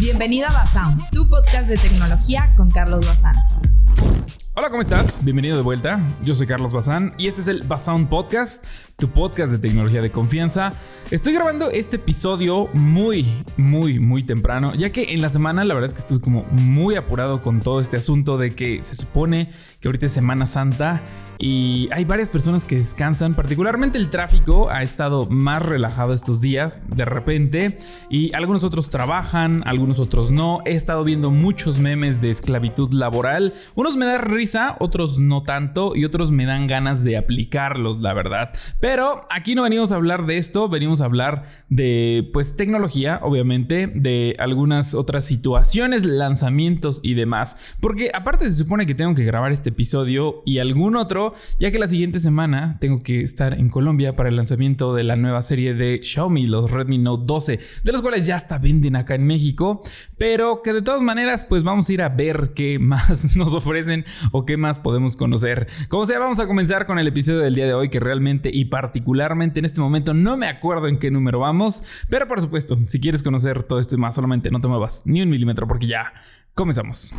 Bienvenido a Basound, tu podcast de tecnología con Carlos Bazán. Hola, ¿cómo estás? Bienvenido de vuelta. Yo soy Carlos Bazán y este es el Basound Podcast, tu podcast de tecnología de confianza. Estoy grabando este episodio muy, muy, muy temprano, ya que en la semana la verdad es que estuve como muy apurado con todo este asunto de que se supone que ahorita es Semana Santa y hay varias personas que descansan, particularmente el tráfico ha estado más relajado estos días de repente y algunos otros trabajan, algunos otros no. He estado viendo muchos memes de esclavitud laboral, unos me dan risa, otros no tanto y otros me dan ganas de aplicarlos, la verdad. Aquí no venimos a hablar de esto, venimos a hablar de pues tecnología, obviamente, de algunas otras situaciones, lanzamientos y demás, porque aparte se supone que tengo que grabar este episodio y algún otro ya que la siguiente semana tengo que estar en Colombia para el lanzamiento de la nueva serie de Xiaomi, los Redmi Note 12, de los cuales ya hasta venden acá en México, pero que de todas maneras pues vamos a ir a ver qué más nos ofrecen o qué más podemos conocer. Como sea, vamos a comenzar con el episodio del día de hoy que realmente y particularmente en este momento no me acuerdo en qué número vamos, pero por supuesto, si quieres conocer todo esto y más, solamente no te muevas ni un milímetro porque ya comenzamos.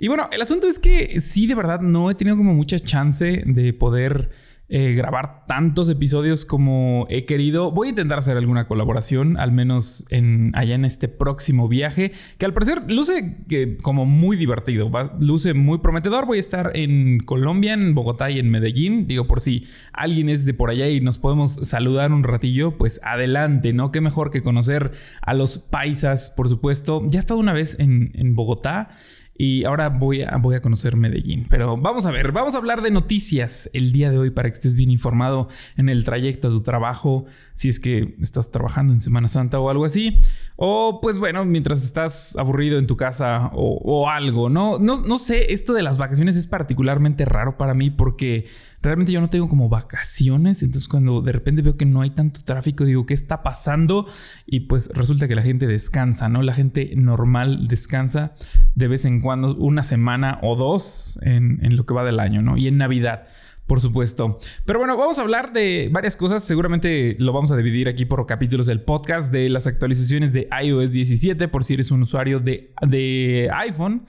Y bueno, el asunto es que sí, de verdad, no he tenido como mucha chance de poder eh, grabar tantos episodios como he querido. Voy a intentar hacer alguna colaboración, al menos en, allá en este próximo viaje, que al parecer luce como muy divertido, luce muy prometedor. Voy a estar en Colombia, en Bogotá y en Medellín. Digo, por si alguien es de por allá y nos podemos saludar un ratillo, pues adelante, ¿no? Qué mejor que conocer a los paisas, por supuesto. Ya he estado una vez en Bogotá. Y ahora voy a, voy a conocer Medellín. Pero vamos a ver, vamos a hablar de noticias el día de hoy para que estés bien informado en el trayecto de tu trabajo, si es que estás trabajando en Semana Santa o algo así. O pues bueno, mientras estás aburrido en tu casa o, o algo, ¿no? ¿no? No sé, esto de las vacaciones es particularmente raro para mí porque realmente yo no tengo como vacaciones, entonces cuando de repente veo que no hay tanto tráfico, digo, ¿qué está pasando? Y pues resulta que la gente descansa, ¿no? La gente normal descansa de vez en cuando, una semana o dos en, en lo que va del año, ¿no? Y en Navidad. Por supuesto. Pero bueno, vamos a hablar de varias cosas. Seguramente lo vamos a dividir aquí por capítulos del podcast de las actualizaciones de iOS 17 por si eres un usuario de, de iPhone.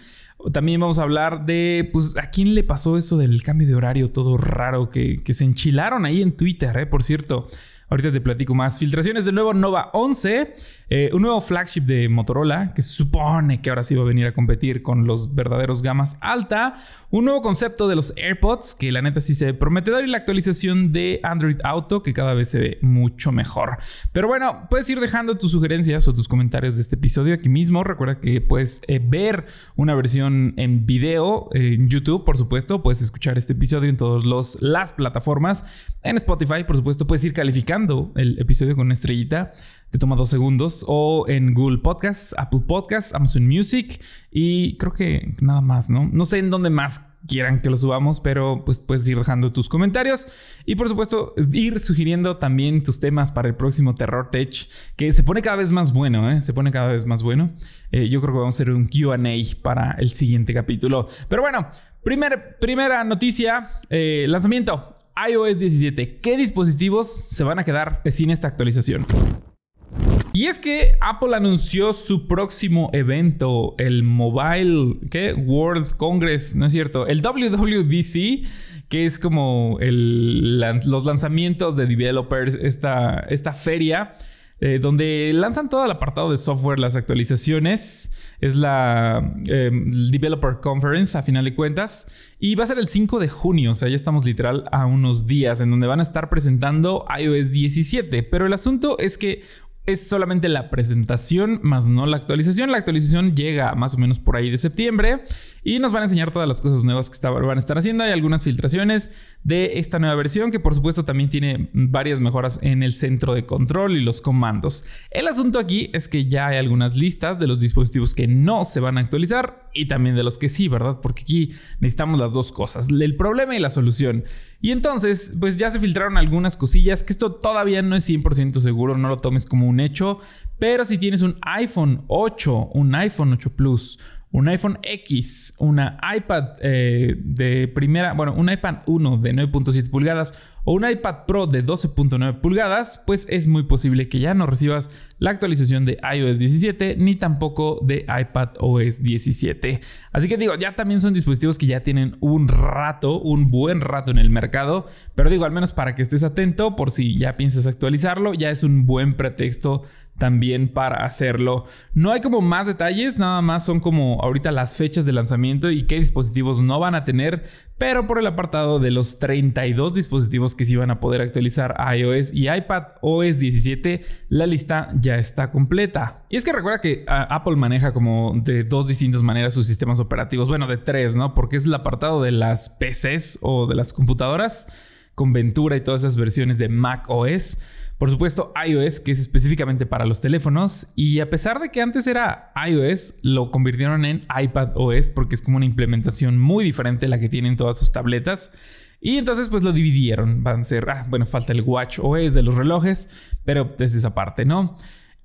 También vamos a hablar de, pues, a quién le pasó eso del cambio de horario todo raro que, que se enchilaron ahí en Twitter, ¿eh? Por cierto. Ahorita te platico más. Filtraciones del nuevo Nova 11, eh, un nuevo flagship de Motorola que se supone que ahora sí va a venir a competir con los verdaderos gamas alta. Un nuevo concepto de los AirPods que la neta sí se ve prometedor y la actualización de Android Auto que cada vez se ve mucho mejor. Pero bueno, puedes ir dejando tus sugerencias o tus comentarios de este episodio aquí mismo. Recuerda que puedes eh, ver una versión en video en YouTube, por supuesto. Puedes escuchar este episodio en todas las plataformas. En Spotify, por supuesto, puedes ir calificando el episodio con una estrellita. Te toma dos segundos. O en Google Podcasts, Apple Podcasts, Amazon Music. Y creo que nada más, ¿no? No sé en dónde más quieran que lo subamos, pero pues puedes ir dejando tus comentarios. Y por supuesto, ir sugiriendo también tus temas para el próximo Terror Tech, que se pone cada vez más bueno, ¿eh? Se pone cada vez más bueno. Eh, yo creo que vamos a hacer un QA para el siguiente capítulo. Pero bueno, primera noticia, eh, lanzamiento iOS 17. ¿Qué dispositivos se van a quedar sin esta actualización? Y es que Apple anunció su próximo evento, el Mobile. World Congress, ¿no es cierto? El WWDC, que es como los lanzamientos de developers, esta, esta feria, eh, donde lanzan todo el apartado de software, las actualizaciones es la em, Developer Conference a final de cuentas. Y va a ser el 5 de junio, o sea, ya estamos literal a unos días en donde van a estar presentando iOS 17. Pero el asunto es que es solamente la presentación, más no la actualización. La actualización llega más o menos por ahí de septiembre y nos van a enseñar todas las cosas nuevas que van a estar haciendo. Hay algunas filtraciones de esta nueva versión que por supuesto también tiene varias mejoras en el centro de control y los comandos. El asunto aquí es que ya hay algunas listas de los dispositivos que no se van a actualizar y también de los que sí, ¿verdad? Porque aquí necesitamos las dos cosas, el problema y la solución. Y entonces, pues ya se filtraron algunas cosillas, que esto todavía no es 100% seguro, no lo tomes como un hecho, pero si tienes un iPhone 8, un iPhone 8 Plus, un iPhone X, una iPad eh, de primera, bueno, un iPad 1 de 9.7 pulgadas o un iPad Pro de 12.9 pulgadas, pues es muy posible que ya no recibas la actualización de iOS 17 ni tampoco de iPad OS 17. Así que digo, ya también son dispositivos que ya tienen un rato, un buen rato en el mercado, pero digo, al menos para que estés atento por si ya piensas actualizarlo, ya es un buen pretexto también para hacerlo. No hay como más detalles, nada más son como ahorita las fechas de lanzamiento y qué dispositivos no van a tener, pero por el apartado de los 32 dispositivos que sí van a poder actualizar iOS y iPad OS 17, la lista ya está completa. Y es que recuerda que ah, Apple maneja como de dos distintas maneras sus sistemas operativos, bueno, de tres, ¿no? Porque es el apartado de las PCs o de las computadoras con Ventura y todas esas versiones de Mac OS. Por supuesto, iOS, que es específicamente para los teléfonos. Y a pesar de que antes era iOS, lo convirtieron en iPad OS porque es como una implementación muy diferente a la que tienen todas sus tabletas. Y entonces pues lo dividieron. Van a ser, ah, bueno, falta el Watch OS de los relojes, pero es esa parte, ¿no?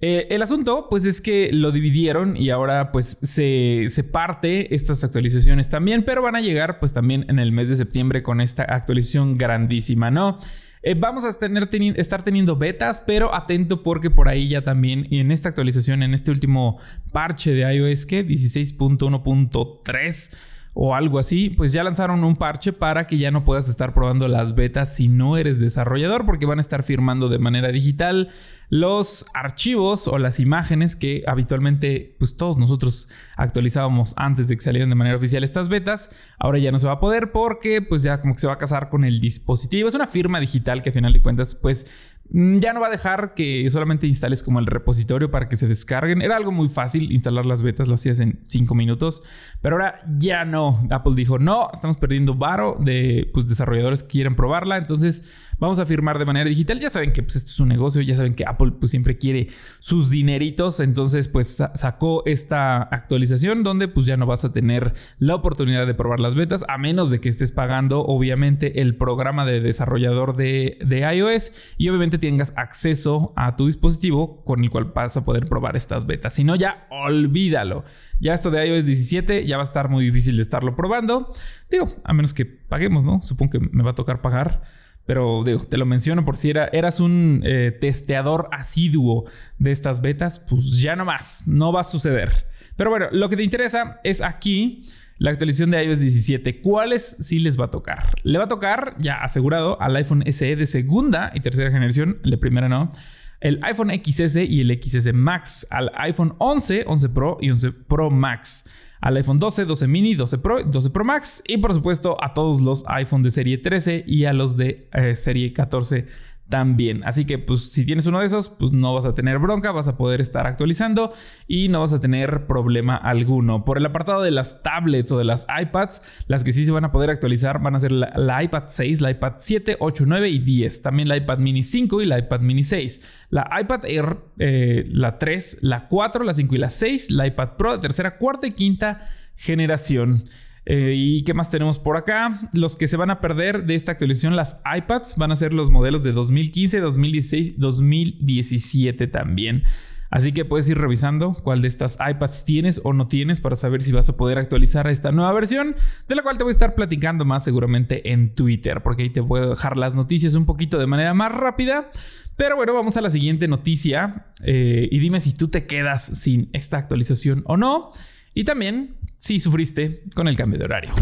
Eh, el asunto, pues es que lo dividieron y ahora pues se, se, parte estas actualizaciones también, pero van a llegar pues también en el mes de septiembre con esta actualización grandísima, ¿no? Eh, vamos a tener, estar teniendo betas, pero atento porque por ahí ya también en esta actualización, en este último parche de iOS que 16.1.3 o algo así, pues ya lanzaron un parche para que ya no puedas estar probando las betas si no eres desarrollador, porque van a estar firmando de manera digital los archivos o las imágenes que habitualmente pues todos nosotros actualizábamos antes de que salieran de manera oficial estas betas. Ahora ya no se va a poder porque pues ya como que se va a casar con el dispositivo. Es una firma digital que a final de cuentas pues ya no va a dejar que solamente instales como el repositorio para que se descarguen. Era algo muy fácil instalar las betas, lo hacías en 5 minutos, pero ahora ya no. Apple dijo, no, estamos perdiendo varo de pues, desarrolladores que quieren probarla, entonces vamos a firmar de manera digital. Ya saben que pues, esto es un negocio, ya saben que Apple pues, siempre quiere sus dineritos, entonces pues sacó esta actualización donde pues ya no vas a tener la oportunidad de probar las betas, a menos de que estés pagando obviamente el programa de desarrollador de, de iOS y obviamente tengas acceso a tu dispositivo con el cual vas a poder probar estas betas. Si no, ya olvídalo. Ya esto de iOS 17 ya va a estar muy difícil de estarlo probando. Digo, a menos que paguemos, ¿no? Supongo que me va a tocar pagar. Pero digo, te lo menciono por si era, eras un eh, testeador asiduo de estas betas, pues ya no más, no va a suceder. Pero bueno, lo que te interesa es aquí la actualización de iOS 17. ¿Cuáles sí les va a tocar? Le va a tocar, ya asegurado, al iPhone SE de segunda y tercera generación, el de primera no. El iPhone XS y el XS Max, al iPhone 11, 11 Pro y 11 Pro Max al iPhone 12, 12 mini, 12 Pro, 12 Pro Max y por supuesto a todos los iPhone de serie 13 y a los de eh, serie 14 también. Así que pues si tienes uno de esos, pues no vas a tener bronca, vas a poder estar actualizando y no vas a tener problema alguno. Por el apartado de las tablets o de las iPads, las que sí se van a poder actualizar van a ser la, iPad 6, la iPad 7, 8, 9 y 10. También la iPad mini 5 y la iPad mini 6. La iPad Air, eh, la 3, la 4, la 5 y la 6. La iPad Pro de tercera, cuarta y quinta generación. Eh, ¿Y qué más tenemos por acá? Los que se van a perder de esta actualización, las iPads, van a ser los modelos de 2015, 2016, 2017 también. Así que puedes ir revisando cuál de estas iPads tienes o no tienes para saber si vas a poder actualizar a esta nueva versión, de la cual te voy a estar platicando más seguramente en Twitter, porque ahí te puedo dejar las noticias un poquito de manera más rápida. Pero bueno, vamos a la siguiente noticia eh, y dime si tú te quedas sin esta actualización o no. Y también si sufriste con el cambio de horario.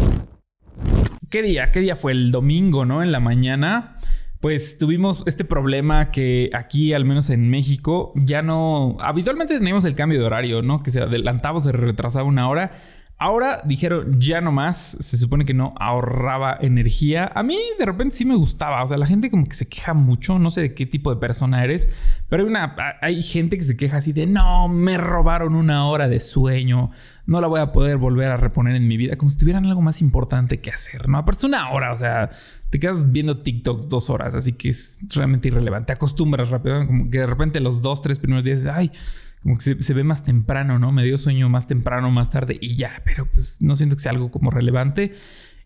¿Qué día? ¿Qué día fue? El domingo, ¿no? En la mañana. Pues tuvimos este problema que aquí, al menos en México, ya no... Habitualmente teníamos el cambio de horario, ¿no? Que se adelantaba o se retrasaba una hora. Ahora dijeron ya no más, se supone que no ahorraba energía. A mí de repente sí me gustaba, o sea, la gente como que se queja mucho, no sé de qué tipo de persona eres, pero hay, una, gente que se queja así de, no, me robaron una hora de sueño, no la voy a poder volver a reponer en mi vida, como si tuvieran algo más importante que hacer, ¿no? Aparte una hora, o sea, te quedas viendo TikToks dos horas, así que es realmente irrelevante, te acostumbras rápido, como que de repente los dos, tres primeros días, ay, como que se, ve más temprano, ¿no? Me dio sueño más temprano, más tarde y ya, pero pues no siento que sea algo como relevante.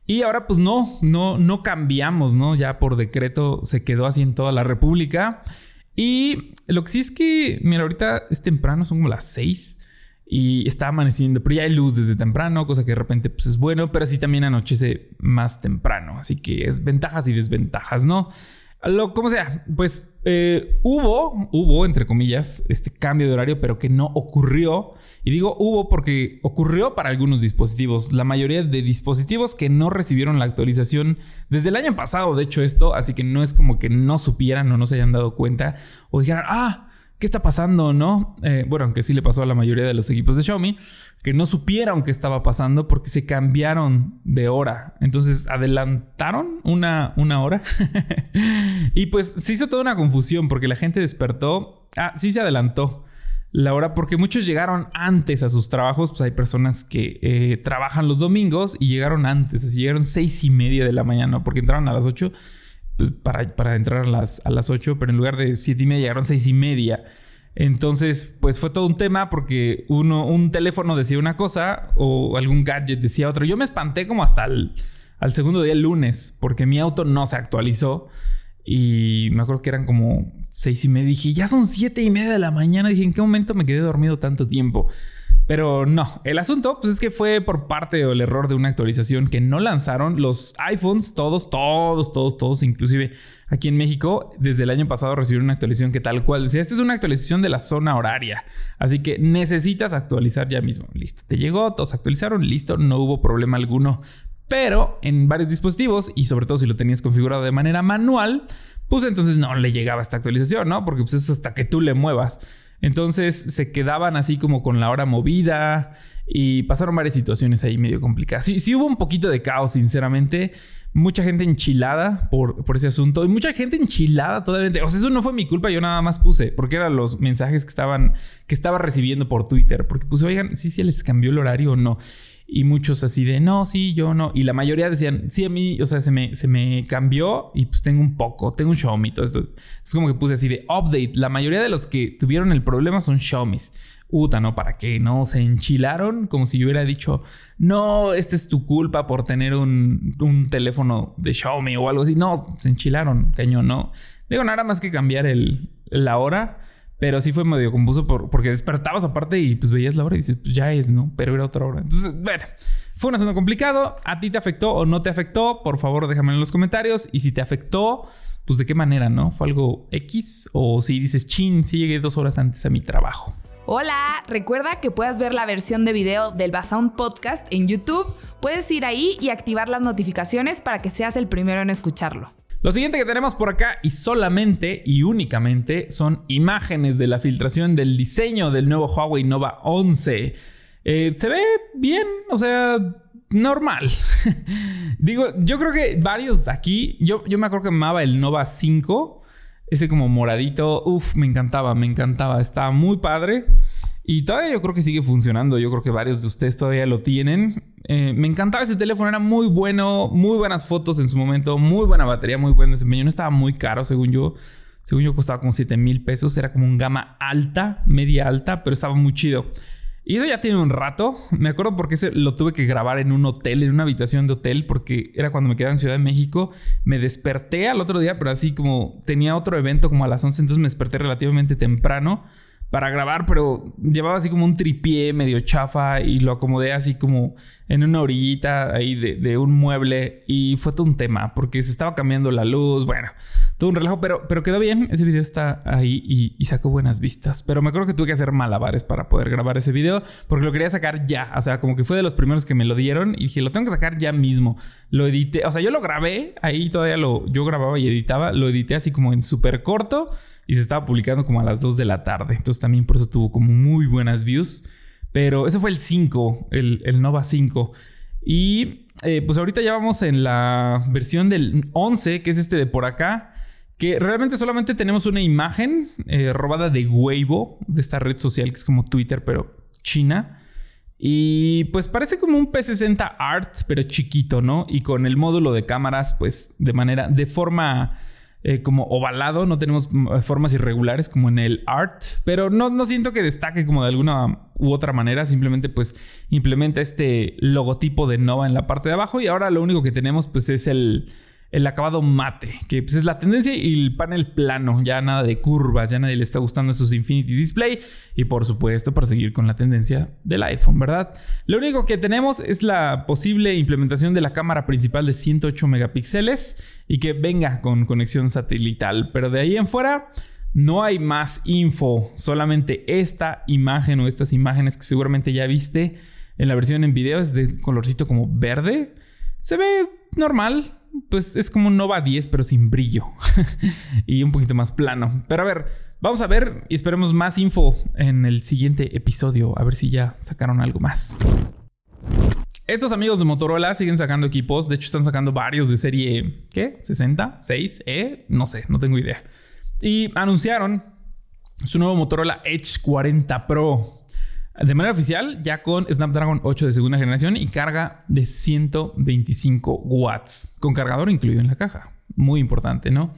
Y ahora pues no, no, no cambiamos, ¿no? Ya por decreto se quedó así en toda la República. Y lo que sí es que, mira, ahorita es temprano, son como las 6 y está amaneciendo, pero ya hay luz desde temprano, cosa que de repente pues es bueno, pero sí también anochece más temprano, así que es ventajas y desventajas, ¿no? Lo, como sea, pues eh, hubo, hubo, entre comillas, este cambio de horario, pero que no ocurrió. Y digo hubo porque ocurrió para algunos dispositivos. La mayoría de dispositivos que no recibieron la actualización desde el año pasado, de hecho, esto, así que no es como que no supieran o no se hayan dado cuenta o dijeran, ah, ¿qué está pasando? ¿No? Eh, bueno, aunque sí le pasó a la mayoría de los equipos de Xiaomi, que no supieron qué estaba pasando porque se cambiaron de hora. Entonces adelantaron una, una hora. y pues se hizo toda una confusión porque la gente despertó. Ah, sí se adelantó la hora porque muchos llegaron antes a sus trabajos. Pues hay personas que eh, trabajan los domingos y llegaron antes. Así llegaron seis y media de la mañana porque entraron a las ocho pues, para, para entrar a las, a las 8, pero en lugar de 7 y media llegaron 6 y media. Entonces, pues fue todo un tema porque uno, un teléfono decía una cosa o algún gadget decía otro. Yo me espanté como hasta el al segundo día, el lunes, porque mi auto no se actualizó. Y me acuerdo que eran como seis y media. Dije, ya son siete y media de la mañana. Dije, ¿en qué momento me quedé dormido tanto tiempo? Pero no, el asunto pues es que fue por parte o el error de una actualización que no lanzaron los iPhones, todos, todos, todos, todos, inclusive aquí en México, desde el año pasado recibieron una actualización que tal cual decía, esta es una actualización de la zona horaria, así que necesitas actualizar ya mismo. Listo, te llegó, todos actualizaron, listo, no hubo problema alguno. Pero en varios dispositivos, y sobre todo si lo tenías configurado de manera manual, pues entonces no le llegaba esta actualización, ¿no? Porque pues es hasta que tú le muevas. Entonces se quedaban así como con la hora movida y pasaron varias situaciones ahí medio complicadas. Sí, sí hubo un poquito de caos, sinceramente. Mucha gente enchilada por, por ese asunto y mucha gente enchilada todavía. O sea, eso no fue mi culpa, yo nada más puse, porque eran los mensajes que estaban, que estaba recibiendo por Twitter. Porque puse, oigan, ¿sí se les cambió el horario o no? Y muchos así de, no, sí, yo no. Y la mayoría decían, sí, a mí, o sea, se me, se me cambió y pues tengo un poco, tengo un Xiaomi. Todo esto. Es como que puse así de update. La mayoría de los que tuvieron el problema son Xiaomis. Uta, ¿no? ¿Para qué? ¿No? Se enchilaron como si yo hubiera dicho, no, esta es tu culpa por tener un, un teléfono de Xiaomi o algo así. No, se enchilaron, cañón, ¿no? Digo, nada más que cambiar el, la hora pero sí fue medio confuso porque despertabas aparte y pues veías la hora y dices, pues ya es, ¿no? Pero era otra hora. Entonces, bueno, fue un asunto complicado. ¿A ti te afectó o no te afectó? Por favor, déjame en los comentarios. Y si te afectó, pues de qué manera, ¿no? ¿Fue algo X? O si dices, chin, sí llegué dos horas antes a mi trabajo. Hola, recuerda que puedes ver la versión de video del Basound Podcast en YouTube. Puedes ir ahí y activar las notificaciones para que seas el primero en escucharlo. Lo siguiente que tenemos por acá y solamente y únicamente son imágenes de la filtración del diseño del nuevo Huawei Nova 11. Eh, se ve bien, o sea, normal. Digo, yo creo que varios aquí, yo, yo me acuerdo que amaba el Nova 5, ese como moradito, uff, me encantaba, me encantaba, estaba muy padre. Y todavía yo creo que sigue funcionando. Yo creo que varios de ustedes todavía lo tienen. Eh, me encantaba ese teléfono, era muy bueno, muy buenas fotos en su momento, muy buena batería, muy buen desempeño. No estaba muy caro, según yo. Según yo costaba como 7 mil pesos. Era como un gama alta, media alta, pero estaba muy chido. Y eso ya tiene un rato. Me acuerdo porque ese lo tuve que grabar en un hotel, en una habitación de hotel, porque era cuando me quedaba en Ciudad de México. Me desperté al otro día, pero así como tenía otro evento como a las 11, entonces me desperté relativamente temprano para grabar, pero llevaba así como un tripié medio chafa y lo acomodé así como en una orillita ahí de, un mueble y fue todo un tema porque se estaba cambiando la luz, bueno, todo un relajo, pero, pero quedó bien, ese video está ahí y, sacó buenas vistas, pero me acuerdo que tuve que hacer malabares para poder grabar ese video porque lo quería sacar ya, o sea, como que fue de los primeros que me lo dieron y dije, lo tengo que sacar ya mismo, lo edité, o sea, yo lo grabé, ahí todavía lo, yo grababa y editaba, lo edité así como en súper corto y se estaba publicando como a las 2 de la tarde. Entonces también por eso tuvo como muy buenas views. Pero eso fue el 5, el, Nova 5. Y eh, pues ahorita ya vamos en la versión del 11, que es este de por acá. Que realmente solamente tenemos una imagen eh, robada de Weibo, de esta red social que es como Twitter, pero China. Y pues parece como un P60 Art, pero chiquito, ¿no? Y con el módulo de cámaras, pues de manera, de forma eh, como ovalado, no tenemos mm, formas irregulares como en el art, pero no, no siento que destaque como de alguna u otra manera, simplemente pues implementa este logotipo de Nova en la parte de abajo y ahora lo único que tenemos pues es el, el acabado mate, que pues, es la tendencia, y el panel plano, ya nada de curvas, ya nadie le está gustando esos Infinity Display, y por supuesto para seguir con la tendencia del iPhone, ¿verdad? Lo único que tenemos es la posible implementación de la cámara principal de 108 megapíxeles y que venga con conexión satelital, pero de ahí en fuera... No hay más info, solamente esta imagen o estas imágenes que seguramente ya viste en la versión en video es de colorcito como verde. Se ve normal, pues es como un Nova 10, pero sin brillo y un poquito más plano. Pero a ver, vamos a ver y esperemos más info en el siguiente episodio, a ver si ya sacaron algo más. Estos amigos de Motorola siguen sacando equipos, de hecho están sacando varios de serie, ¿qué? ¿60? ¿6? ¿E? No sé, no tengo idea. Y anunciaron su nuevo Motorola Edge 40 Pro de manera oficial, ya con Snapdragon 8 de segunda generación y carga de 125 watts, con cargador incluido en la caja. Muy importante, ¿no?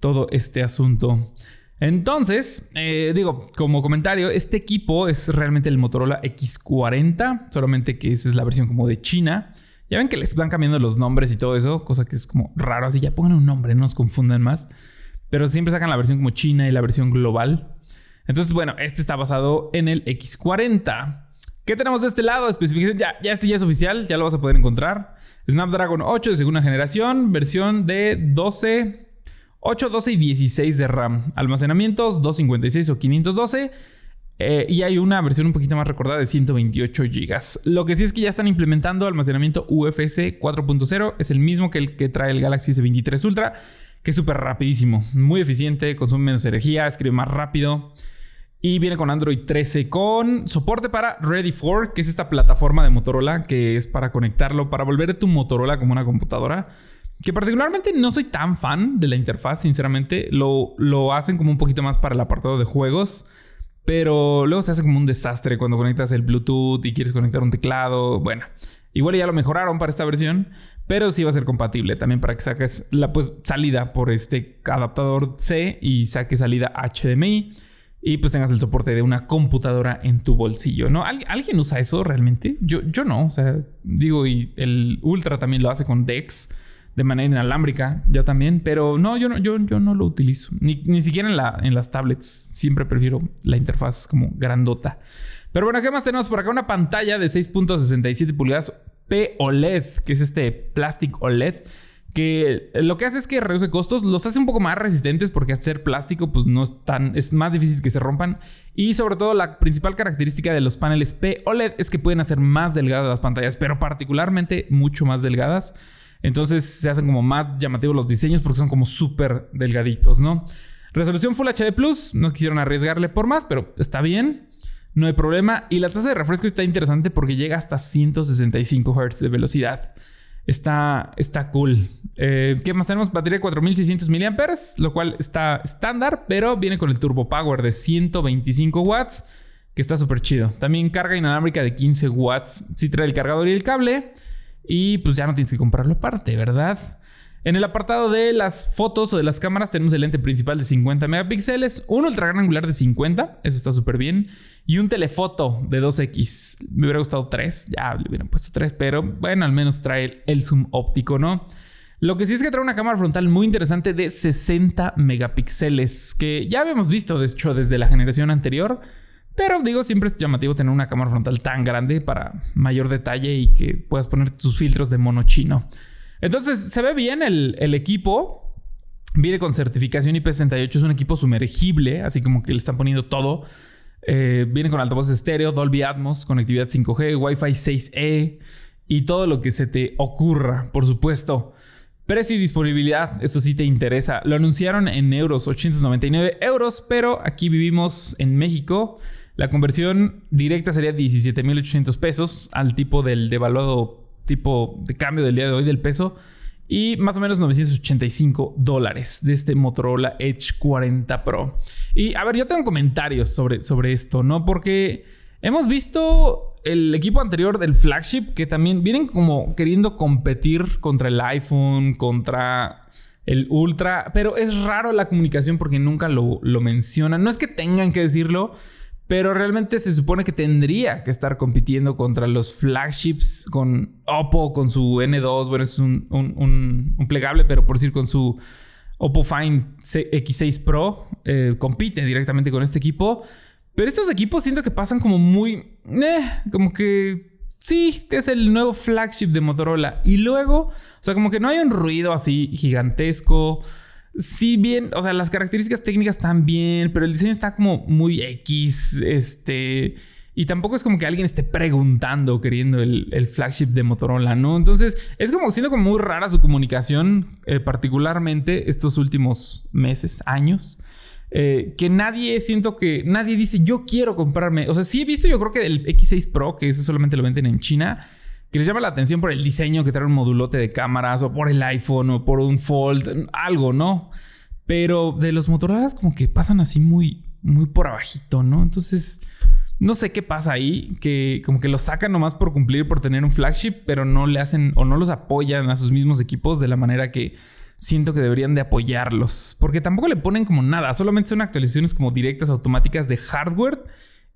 Todo este asunto. Entonces, eh, digo, como comentario, este equipo es realmente el Motorola X40, solamente que esa es la versión como de China. Ya ven que les van cambiando los nombres y todo eso, cosa que es como raro, así ya pongan un nombre, no nos confundan más. Pero siempre sacan la versión como China y la versión global. Entonces, bueno, este está basado en el X40. ¿Qué tenemos de este lado? Especificación, ya, ya este ya es oficial, ya lo vas a poder encontrar. Snapdragon 8 de segunda generación, versión de 12, 8, 12 y 16 de RAM. Almacenamientos 256 o 512. Eh, y hay una versión un poquito más recordada de 128 GB. Lo que sí es que ya están implementando almacenamiento UFS 4.0. Es el mismo que el que trae el Galaxy S23 Ultra, que es súper rapidísimo, muy eficiente, consume menos energía, escribe más rápido. Y viene con Android 13 con soporte para Ready for, que es esta plataforma de Motorola que es para conectarlo, para volver tu Motorola como una computadora. Que particularmente no soy tan fan de la interfaz, sinceramente. Lo, lo hacen como un poquito más para el apartado de juegos. Pero luego se hace como un desastre cuando conectas el Bluetooth y quieres conectar un teclado. Bueno, igual ya lo mejoraron para esta versión. Pero sí va a ser compatible también para que saques la pues, salida por este adaptador C y saque salida HDMI y pues tengas el soporte de una computadora en tu bolsillo, ¿no? ¿Alguien usa eso realmente? Yo, yo no, o sea, digo, y el Ultra también lo hace con DeX de manera inalámbrica, ya también, pero no, yo no, yo, yo no lo utilizo, ni, ni siquiera en, la, en las tablets, siempre prefiero la interfaz como grandota. Pero bueno, ¿qué más tenemos por acá? Una pantalla de 6.67 pulgadas P OLED, que es este Plastic OLED que lo que hace es que reduce costos, los hace un poco más resistentes porque hacer plástico pues no es tan, es más difícil que se rompan y sobre todo la principal característica de los paneles P OLED es que pueden hacer más delgadas las pantallas, pero particularmente mucho más delgadas. Entonces se hacen como más llamativos los diseños porque son como súper delgaditos, ¿no? Resolución Full HD Plus, no quisieron arriesgarle por más, pero está bien. No hay problema. Y la tasa de refresco está interesante porque llega hasta 165 Hz de velocidad. Está, está cool. Eh, ¿Qué más tenemos? Batería de 4600 mAh, lo cual está estándar, pero viene con el Turbo Power de 125 watts, que está súper chido. También carga inalámbrica de 15 watts. Si trae el cargador y el cable. Y pues ya no tienes que comprarlo aparte, ¿verdad? En el apartado de las fotos o de las cámaras tenemos el lente principal de 50 megapíxeles, un ultra gran angular de 50, eso está súper bien, y un telefoto de 2x. Me hubiera gustado 3, ya le hubieran puesto 3, pero bueno, al menos trae el zoom óptico, ¿no? Lo que sí es que trae una cámara frontal muy interesante de 60 megapíxeles, que ya habíamos visto, de hecho, desde la generación anterior. Pero digo, siempre es llamativo tener una cámara frontal tan grande para mayor detalle y que puedas poner tus filtros de mono chino. Entonces, se ve bien el, equipo. Viene con certificación IP68, es un equipo sumergible, así como que le están poniendo todo. Eh, viene con altavoz estéreo, Dolby Atmos, conectividad 5G, Wi-Fi 6E y todo lo que se te ocurra, por supuesto. Precio y disponibilidad, esto sí te interesa. Lo anunciaron en euros, 899 euros, pero aquí vivimos en México. La conversión directa sería 17.800 pesos al tipo del devaluado tipo de cambio del día de hoy del peso. Y más o menos 985 dólares de este Motorola Edge 40 Pro. Y a ver, yo tengo comentarios sobre, sobre esto, ¿no? Porque hemos visto el equipo anterior del flagship que también vienen como queriendo competir contra el iPhone, contra el Ultra, pero es raro la comunicación porque nunca lo, lo mencionan. No es que tengan que decirlo, pero realmente se supone que tendría que estar compitiendo contra los flagships con Oppo, con su N2, bueno, es un, un, plegable, pero por decir con su Oppo Find X6 Pro, eh, compite directamente con este equipo. Pero estos equipos siento que pasan como muy... Eh, como que... Sí, es el nuevo flagship de Motorola. Y luego, o sea, como que no hay un ruido así gigantesco. Sí, bien, o sea, las características técnicas están bien, pero el diseño está como muy X, este... Y tampoco es como que alguien esté preguntando queriendo el, flagship de Motorola, ¿no? Entonces es como siendo como muy rara su comunicación, eh, particularmente estos últimos meses, años. Eh, que nadie, siento que nadie dice yo quiero comprarme. O sea, sí he visto yo creo que el X6 Pro, que eso solamente lo venden en China, que les llama la atención por el diseño que trae un modulote de cámaras o por el iPhone o por un Fold, algo, ¿no? Pero de los Motorola como que pasan así muy, muy por abajito, ¿no? Entonces, no sé qué pasa ahí, que como que los sacan nomás por cumplir, por tener un flagship, pero no le hacen o no los apoyan a sus mismos equipos de la manera que siento que deberían de apoyarlos. Porque tampoco le ponen como nada, solamente son actualizaciones como directas automáticas de hardware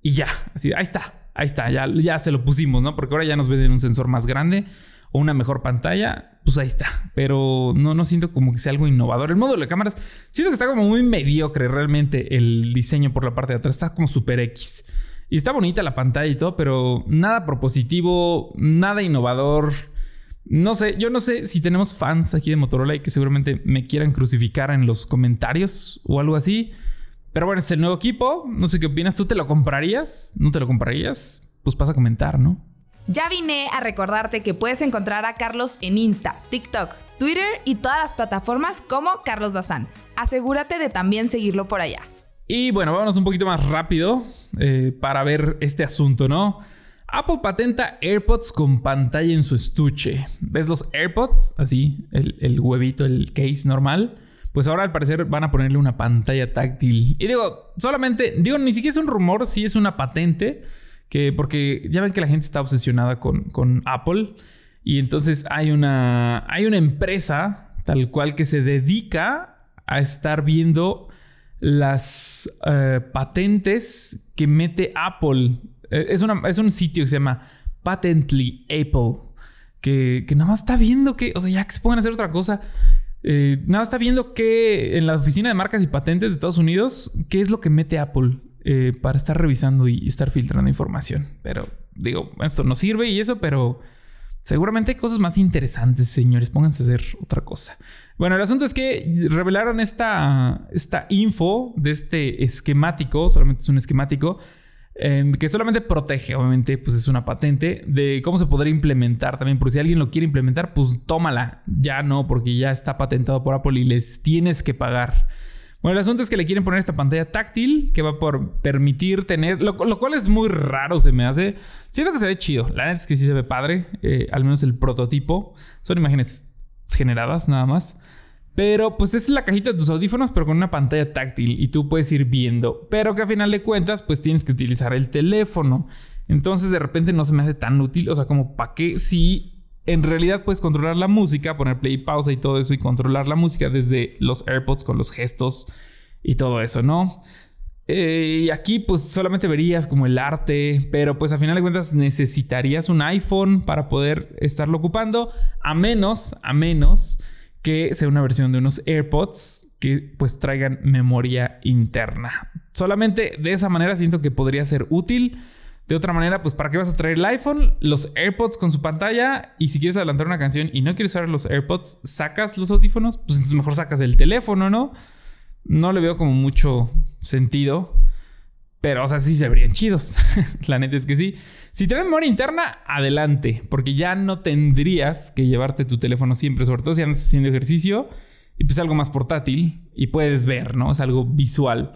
y ya, así, ahí está ahí está, ya, ya se lo pusimos, ¿no? Porque ahora ya nos venden un sensor más grande o una mejor pantalla, pues ahí está. Pero no, no siento como que sea algo innovador. El módulo de cámaras, siento que está como muy mediocre realmente el diseño por la parte de atrás. Está como super X. Y está bonita la pantalla y todo, pero nada propositivo, nada innovador. No sé, yo no sé si tenemos fans aquí de Motorola y que seguramente me quieran crucificar en los comentarios o algo así. Pero bueno, es el nuevo equipo. No sé qué opinas. ¿Tú te lo comprarías? ¿No te lo comprarías? Pues pasa a comentar, ¿no? Ya vine a recordarte que puedes encontrar a Carlos en Insta, TikTok, Twitter y todas las plataformas como Carlos Bazán. Asegúrate de también seguirlo por allá. Y bueno, vámonos un poquito más rápido eh, para ver este asunto, ¿no? Apple patenta AirPods con pantalla en su estuche. ¿Ves los AirPods? Así, el, el huevito, el case normal pues ahora al parecer van a ponerle una pantalla táctil. Y digo, solamente, digo, ni siquiera es un rumor, sí es una patente, que porque ya ven que la gente está obsesionada con, con Apple. Y entonces hay una, hay una empresa tal cual que se dedica a estar viendo las eh, patentes que mete Apple. Eh, es, es un sitio que se llama Patently Apple. Que, que nada más está viendo que, o sea, ya que se a hacer otra cosa. Eh, nada, está viendo que en la oficina de marcas y patentes de Estados Unidos, qué es lo que mete Apple eh, para estar revisando y estar filtrando información. Pero digo, esto no sirve y eso, pero seguramente hay cosas más interesantes, señores. Pónganse a hacer otra cosa. Bueno, el asunto es que revelaron esta, esta info de este esquemático, solamente es un esquemático Em, que solamente protege, obviamente, pues es una patente de cómo se podría implementar también, porque si alguien lo quiere implementar, pues tómala, ya no, porque ya está patentado por Apple y les tienes que pagar. Bueno, el asunto es que le quieren poner esta pantalla táctil que va por permitir tener, lo, cual es muy raro, se me hace. Siento que se ve chido, la neta es que sí se ve padre, eh, al menos el prototipo. Son imágenes generadas nada más. Pero pues es la cajita de tus audífonos, pero con una pantalla táctil y tú puedes ir viendo. Pero que a final de cuentas, pues tienes que utilizar el teléfono. Entonces de repente no se me hace tan útil. O sea, como para qué si en realidad puedes controlar la música, poner play y pausa y todo eso y controlar la música desde los AirPods con los gestos y todo eso, ¿no? Eh, y aquí pues solamente verías como el arte, pero pues a final de cuentas necesitarías un iPhone para poder estarlo ocupando, a menos, a menos que sea una versión de unos AirPods que pues traigan memoria interna. Solamente de esa manera siento que podría ser útil. De otra manera, pues ¿para qué vas a traer el iPhone? Los AirPods con su pantalla y si quieres adelantar una canción y no quieres usar los AirPods, sacas los audífonos, pues entonces mejor sacas el teléfono, ¿no? No le veo como mucho sentido. Pero, o sea, sí se verían chidos. la neta es que sí. Si tienes memoria interna, adelante, porque ya no tendrías que llevarte tu teléfono siempre, sobre todo si andas haciendo ejercicio y pues algo más portátil y puedes ver, ¿no? Es algo visual.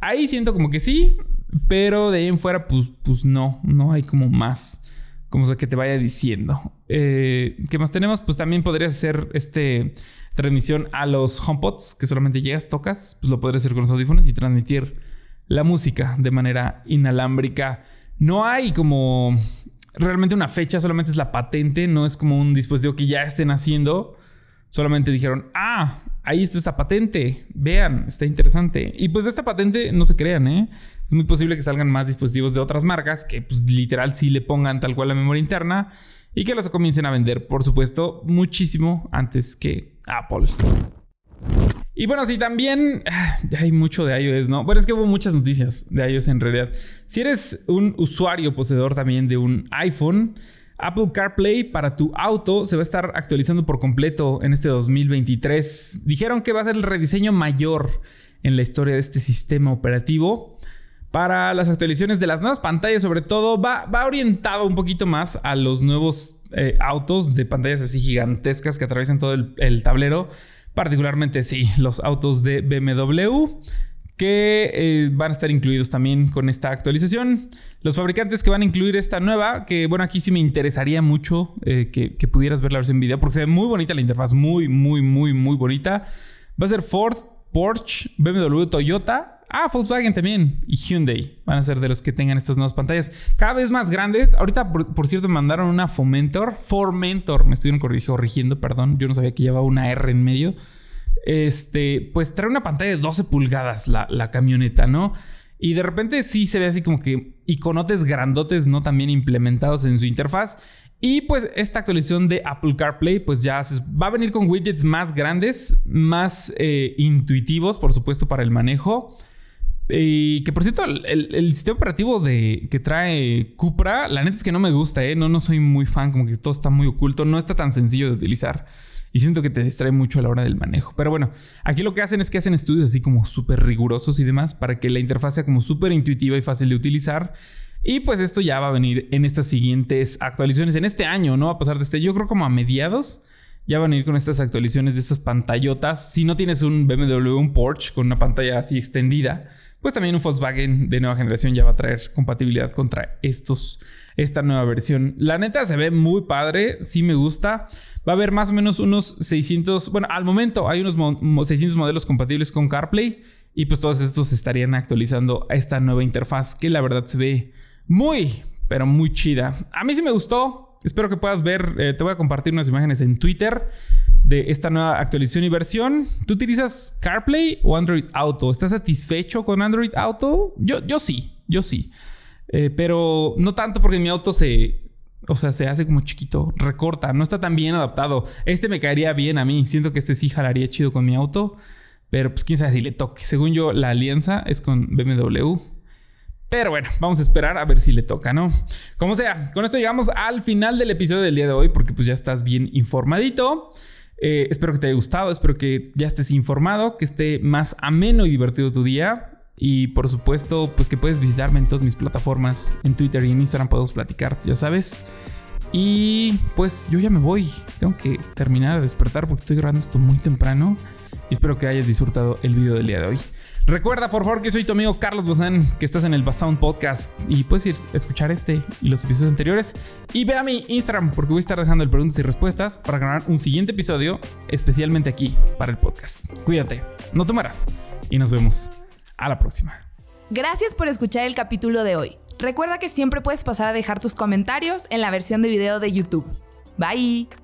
Ahí siento como que sí, pero de ahí en fuera, pues, pues no, no hay como más, como que te vaya diciendo. Eh, ¿Qué más tenemos? Pues también podrías hacer este transmisión a los HomePods, que solamente llegas, tocas, pues lo podrías hacer con los audífonos y transmitir la música de manera inalámbrica. No hay como realmente una fecha, solamente es la patente, no es como un dispositivo que ya estén haciendo. Solamente dijeron, ah, ahí está esa patente, vean, está interesante. Y pues de esta patente no se crean, ¿eh? es muy posible que salgan más dispositivos de otras marcas que pues, literal sí le pongan tal cual la memoria interna y que los comiencen a vender, por supuesto, muchísimo antes que Apple. Y bueno, sí, también hay mucho de iOS, ¿no? Bueno, es que hubo muchas noticias de iOS en realidad. Si eres un usuario poseedor también de un iPhone, Apple CarPlay para tu auto se va a estar actualizando por completo en este 2023. Dijeron que va a ser el rediseño mayor en la historia de este sistema operativo. Para las actualizaciones de las nuevas pantallas, sobre todo, va, va orientado un poquito más a los nuevos eh, autos de pantallas así gigantescas que atraviesan todo el tablero. Particularmente, sí, los autos de BMW que eh, van a estar incluidos también con esta actualización. Los fabricantes que van a incluir esta nueva, que bueno, aquí sí me interesaría mucho eh, que, pudieras ver la versión video, porque se ve muy bonita la interfaz, muy, muy, muy, muy bonita. Va a ser Ford, Porsche, BMW, Toyota. Ah, Volkswagen también y Hyundai van a ser de los que tengan estas nuevas pantallas cada vez más grandes. Ahorita, por, cierto, me mandaron una Fomentor, Formentor, me estuvieron corrigiendo, perdón, yo no sabía que llevaba una R en medio este, pues trae una pantalla de 12 pulgadas la, camioneta, ¿no? Y de repente sí se ve así como que iconotes grandotes, ¿no? También implementados en su interfaz. Y pues esta actualización de Apple CarPlay, pues ya va a venir con widgets más grandes, más eh, intuitivos, por supuesto, para el manejo. Y que por cierto, el, sistema operativo de, que trae Cupra, la neta es que no me gusta, ¿eh? No, no soy muy fan, como que todo está muy oculto, no está tan sencillo de utilizar y siento que te distrae mucho a la hora del manejo. Pero bueno, aquí lo que hacen es que hacen estudios así como súper rigurosos y demás para que la interfaz sea como súper intuitiva y fácil de utilizar. Y pues esto ya va a venir en estas siguientes actualizaciones. En este año, ¿no? Va a pasar de este, yo creo como a mediados. Ya van a ir con estas actualizaciones de estas pantallotas. Si no tienes un BMW, un Porsche con una pantalla así extendida, pues también un Volkswagen de nueva generación ya va a traer compatibilidad contra estos, esta nueva versión. La neta se ve muy padre, sí me gusta. Va a haber más o menos unos 600, bueno, al momento hay unos 600 modelos compatibles con CarPlay y pues todos estos estarían actualizando a esta nueva interfaz que la verdad se ve muy, pero muy chida. A mí sí me gustó. Espero que puedas ver, eh, te voy a compartir unas imágenes en Twitter de esta nueva actualización y versión. ¿Tú utilizas CarPlay o Android Auto? ¿Estás satisfecho con Android Auto? Yo, yo sí, yo sí. Eh, pero no tanto porque mi auto se, o sea, se hace como chiquito, recorta, no está tan bien adaptado. Este me caería bien a mí, siento que este sí jalaría chido con mi auto, pero pues quién sabe si le toque. Según yo, la alianza es con BMW. Pero bueno, vamos a esperar a ver si le toca, ¿no? Como sea, con esto llegamos al final del episodio del día de hoy porque pues ya estás bien informadito. Eh, espero que te haya gustado, espero que ya estés informado, que esté más ameno y divertido tu día. Y por supuesto, pues que puedes visitarme en todas mis plataformas, en Twitter y en Instagram podemos platicar, ya sabes. Y pues yo ya me voy, tengo que terminar de despertar porque estoy grabando esto muy temprano. Y espero que hayas disfrutado el video del día de hoy. Recuerda, por favor, que soy tu amigo Carlos Bozán, que estás en el Basound Podcast y puedes ir a escuchar este y los episodios anteriores. Y ve a mi Instagram, porque voy a estar dejando el preguntas y respuestas para ganar un siguiente episodio, especialmente aquí para el podcast. Cuídate, no te mueras y nos vemos a la próxima. Gracias por escuchar el capítulo de hoy. Recuerda que siempre puedes pasar a dejar tus comentarios en la versión de video de YouTube. Bye.